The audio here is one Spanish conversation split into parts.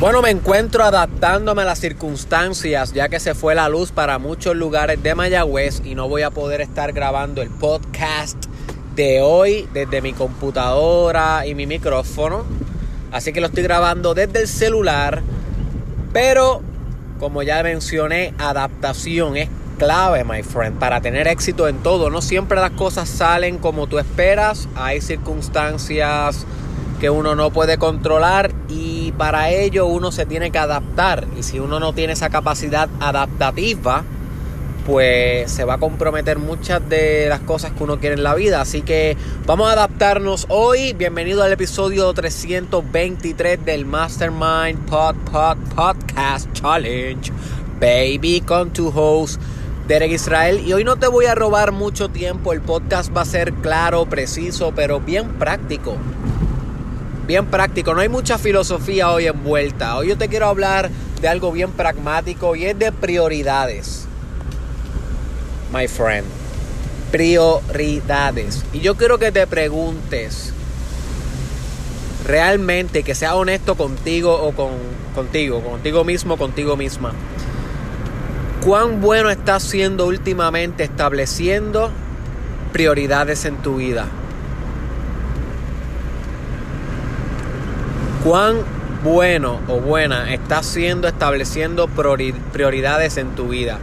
Bueno, me encuentro adaptándome a las circunstancias ya que se fue la luz para muchos lugares de Mayagüez y no voy a poder estar grabando el podcast de hoy desde mi computadora y mi micrófono. Así que lo estoy grabando desde el celular. Pero, como ya mencioné, adaptación es clave, my friend, para tener éxito en todo. No siempre las cosas salen como tú esperas. Hay circunstancias que uno no puede controlar y para ello uno se tiene que adaptar. Y si uno no tiene esa capacidad adaptativa pues se va a comprometer muchas de las cosas que uno quiere en la vida. Así que vamos a adaptarnos hoy. Bienvenido al episodio 323 del Mastermind Pod Pod Podcast Challenge. Baby con tu host Derek Israel. Y hoy no te voy a robar mucho tiempo. El podcast va a ser claro preciso pero bien práctico bien práctico. No hay mucha filosofía hoy envuelta. Hoy yo te quiero hablar de algo bien pragmático y es de prioridades. My friend. Prioridades. Y yo quiero que te preguntes realmente, que sea honesto contigo o con, contigo, contigo mismo, contigo misma. ¿Cuán bueno estás siendo últimamente estableciendo prioridades en tu vida? Cuán bueno o buena estás siendo estableciendo prioridades en tu vida.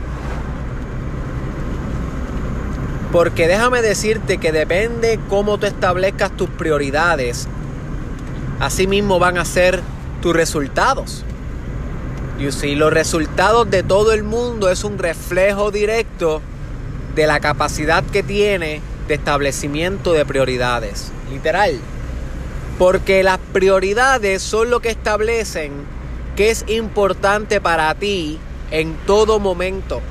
Porque déjame decirte que depende cómo tú establezcas tus prioridades, así mismo van a ser tus resultados. Y si los resultados de todo el mundo es un reflejo directo de la capacidad que tiene de establecimiento de prioridades. Literal. Porque las prioridades son lo que establecen qué es importante para ti en todo momento.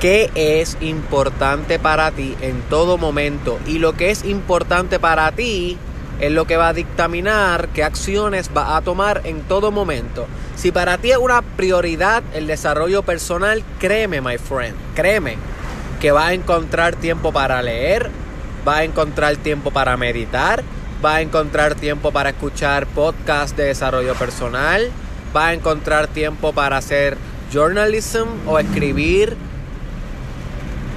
¿Qué es importante para ti en todo momento? Y lo que es importante para ti es lo que va a dictaminar qué acciones va a tomar en todo momento. Si para ti es una prioridad el desarrollo personal, créeme, my friend, créeme que va a encontrar tiempo para leer, va a encontrar tiempo para meditar, va a encontrar tiempo para escuchar podcasts de desarrollo personal, va a encontrar tiempo para hacer journalism o escribir.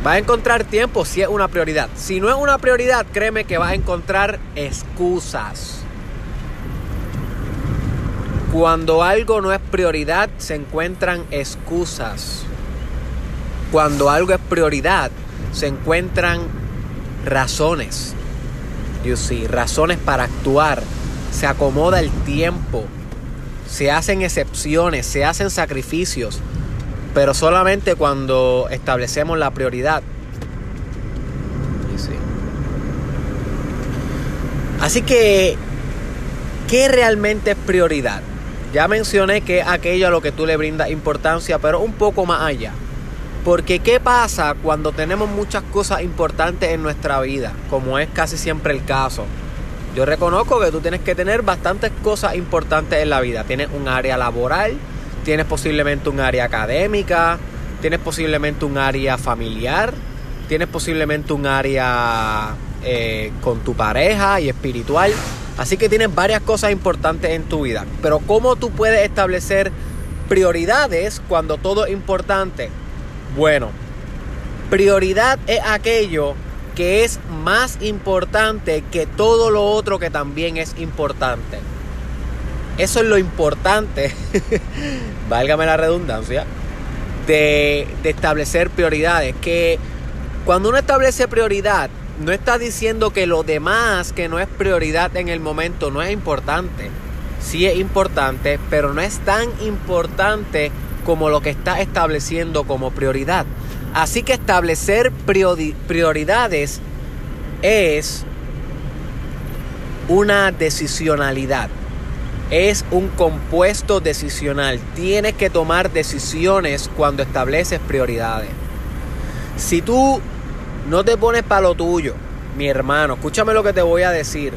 Va a encontrar tiempo si es una prioridad. Si no es una prioridad, créeme que va a encontrar excusas. Cuando algo no es prioridad, se encuentran excusas. Cuando algo es prioridad, se encuentran razones. You see, razones para actuar. Se acomoda el tiempo. Se hacen excepciones, se hacen sacrificios. Pero solamente cuando establecemos la prioridad. Así que, ¿qué realmente es prioridad? Ya mencioné que aquello a lo que tú le brindas importancia, pero un poco más allá. Porque ¿qué pasa cuando tenemos muchas cosas importantes en nuestra vida? Como es casi siempre el caso. Yo reconozco que tú tienes que tener bastantes cosas importantes en la vida. Tienes un área laboral, tienes posiblemente un área académica, tienes posiblemente un área familiar, tienes posiblemente un área eh, con tu pareja y espiritual. Así que tienes varias cosas importantes en tu vida. Pero ¿cómo tú puedes establecer prioridades cuando todo es importante? Bueno, prioridad es aquello que es más importante que todo lo otro que también es importante. Eso es lo importante, válgame la redundancia, de, de, establecer prioridades. Que cuando uno establece prioridad, no está diciendo que lo demás que no es prioridad en el momento no es importante. Sí es importante, pero no es tan importante como lo que está estableciendo como prioridad. Así que establecer prioridades es una decisionalidad. Es un compuesto decisional. Tienes que tomar decisiones cuando estableces prioridades. Si tú no te pones para lo tuyo, mi hermano, escúchame lo que te voy a decir.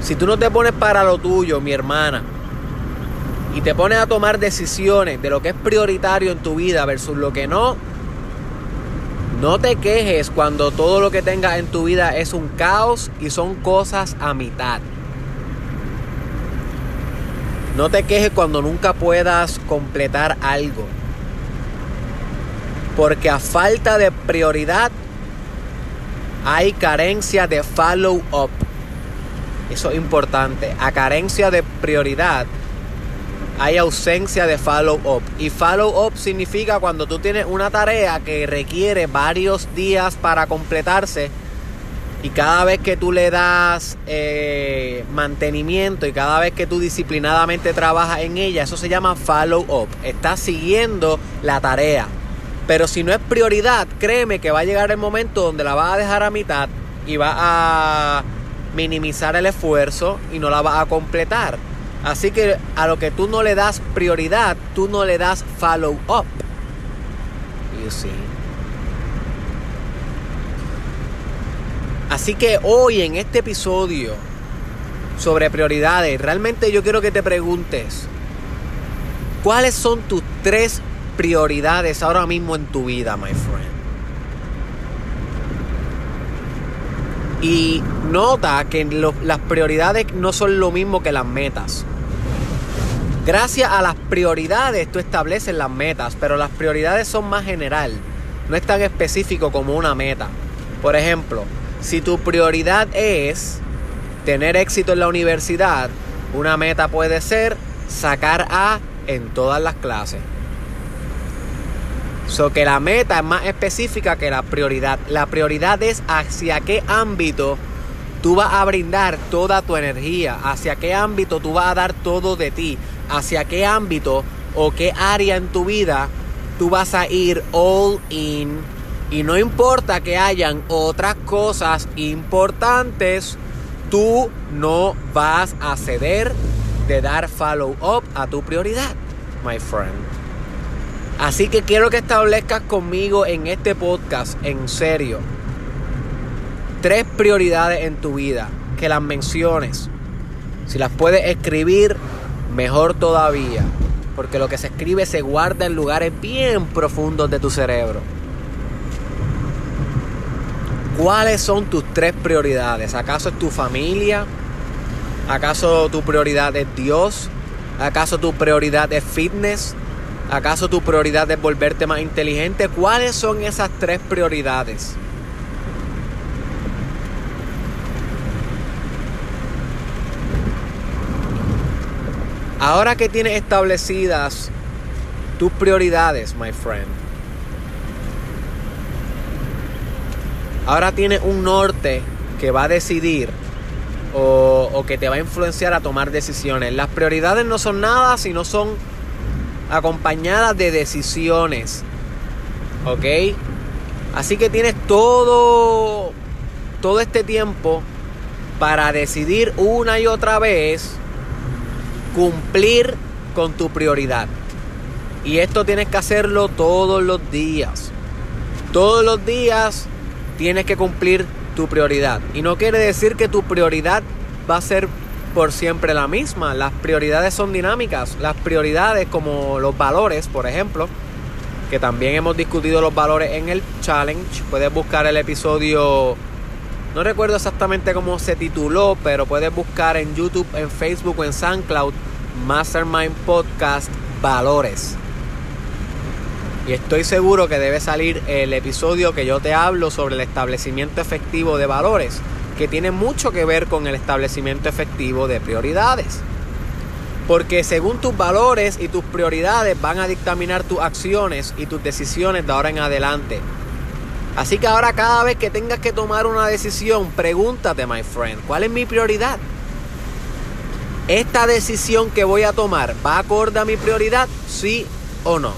Si tú no te pones para lo tuyo, mi hermana, y te pones a tomar decisiones de lo que es prioritario en tu vida versus lo que no, no te quejes cuando todo lo que tengas en tu vida es un caos y son cosas a mitad. No te quejes cuando nunca puedas completar algo. Porque a falta de prioridad hay carencia de follow up. Eso es importante. A carencia de prioridad hay ausencia de follow up. Y follow up significa cuando tú tienes una tarea que requiere varios días para completarse y cada vez que tú le das eh, mantenimiento y cada vez que tú disciplinadamente trabajas en ella, eso se llama follow up. Estás siguiendo la tarea. Pero si no es prioridad, créeme que va a llegar el momento donde la vas a dejar a mitad y va a minimizar el esfuerzo y no la vas a completar. Así que a lo que tú no le das prioridad, tú no le das follow up. You see. Así que hoy en este episodio sobre prioridades, realmente yo quiero que te preguntes, ¿cuáles son tus tres prioridades ahora mismo en tu vida, my friend? Y nota que las prioridades no son lo mismo que las metas. Gracias a las prioridades tú estableces las metas, pero las prioridades son más general, no es tan específico como una meta. Por ejemplo, si tu prioridad es tener éxito en la universidad, una meta puede ser sacar A en todas las clases. So que la meta es más específica que la prioridad. La prioridad es hacia qué ámbito tú vas a brindar toda tu energía, hacia qué ámbito tú vas a dar todo de ti, hacia qué ámbito o qué área en tu vida tú vas a ir all in. Y no importa que hayan otras cosas importantes, tú no vas a ceder de dar follow up a tu prioridad, my friend. Así que quiero que establezcas conmigo en este podcast, en serio, tres prioridades en tu vida, que las menciones. Si las puedes escribir, mejor todavía, porque lo que se escribe se guarda en lugares bien profundos de tu cerebro. ¿Cuáles son tus tres prioridades? ¿Acaso es tu familia? ¿Acaso tu prioridad es Dios? ¿Acaso tu prioridad es fitness? ¿Acaso tu prioridad es volverte más inteligente? ¿Cuáles son esas tres prioridades? Ahora que tienes establecidas tus prioridades, my friend, ahora tienes un norte que va a decidir o, que te va a influenciar a tomar decisiones. Las prioridades no son nada si no son acompañadas de decisiones. ¿Ok? Así que tienes todo, todo este tiempo para decidir una y otra vez cumplir con tu prioridad. Y esto tienes que hacerlo todos los días. Todos los días tienes que cumplir tu prioridad. Y no quiere decir que tu prioridad va a ser por siempre la misma. Las prioridades son dinámicas. Las prioridades como los valores, por ejemplo, que también hemos discutido los valores en el challenge. Puedes buscar el episodio no recuerdo exactamente cómo se tituló, pero puedes buscar en YouTube, en Facebook o en SoundCloud Mastermind Podcast Valores. Y estoy seguro que debe salir el episodio que yo te hablo sobre el establecimiento efectivo de valores, que tiene mucho que ver con el establecimiento efectivo de prioridades. Porque según tus valores y tus prioridades van a dictaminar tus acciones y tus decisiones de ahora en adelante. Así que ahora cada vez que tengas que tomar una decisión, pregúntate, my friend, ¿cuál es mi prioridad? ¿Esta decisión que voy a tomar va acorde a mi prioridad? ¿Sí o no?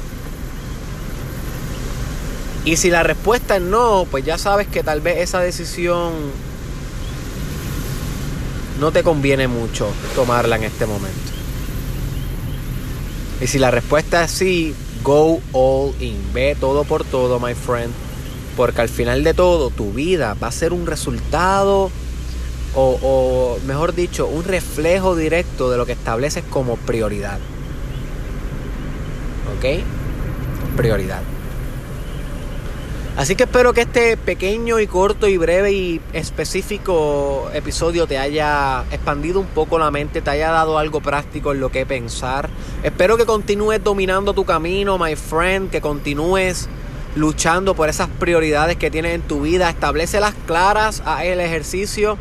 Y si la respuesta es no, pues ya sabes que tal vez esa decisión no te conviene mucho tomarla en este momento. Y si la respuesta es sí, go all in. Ve todo por todo, my friend. Porque al final de todo, tu vida va a ser un resultado, o, mejor dicho, un reflejo directo de lo que estableces como prioridad. ¿Ok? Prioridad. Así que espero que este pequeño y corto y breve y específico episodio te haya expandido un poco la mente, te haya dado algo práctico en lo que pensar. Espero que continúes dominando tu camino, my friend, que continúes luchando por esas prioridades que tienes en tu vida. Establecelas claras, a el ejercicio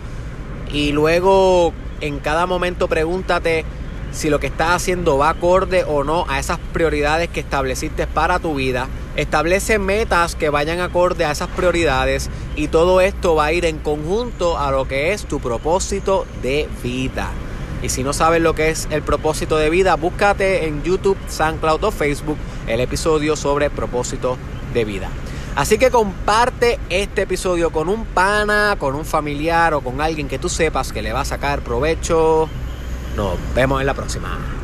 y luego en cada momento pregúntate si lo que estás haciendo va acorde o no a esas prioridades que estableciste para tu vida. Establece metas que vayan acorde a esas prioridades y todo esto va a ir en conjunto a lo que es tu propósito de vida. Y si no sabes lo que es el propósito de vida, búscate en YouTube, SoundCloud o Facebook el episodio sobre propósito de vida. Así que comparte este episodio con un pana, con un familiar o con alguien que tú sepas que le va a sacar provecho. Nos vemos en la próxima.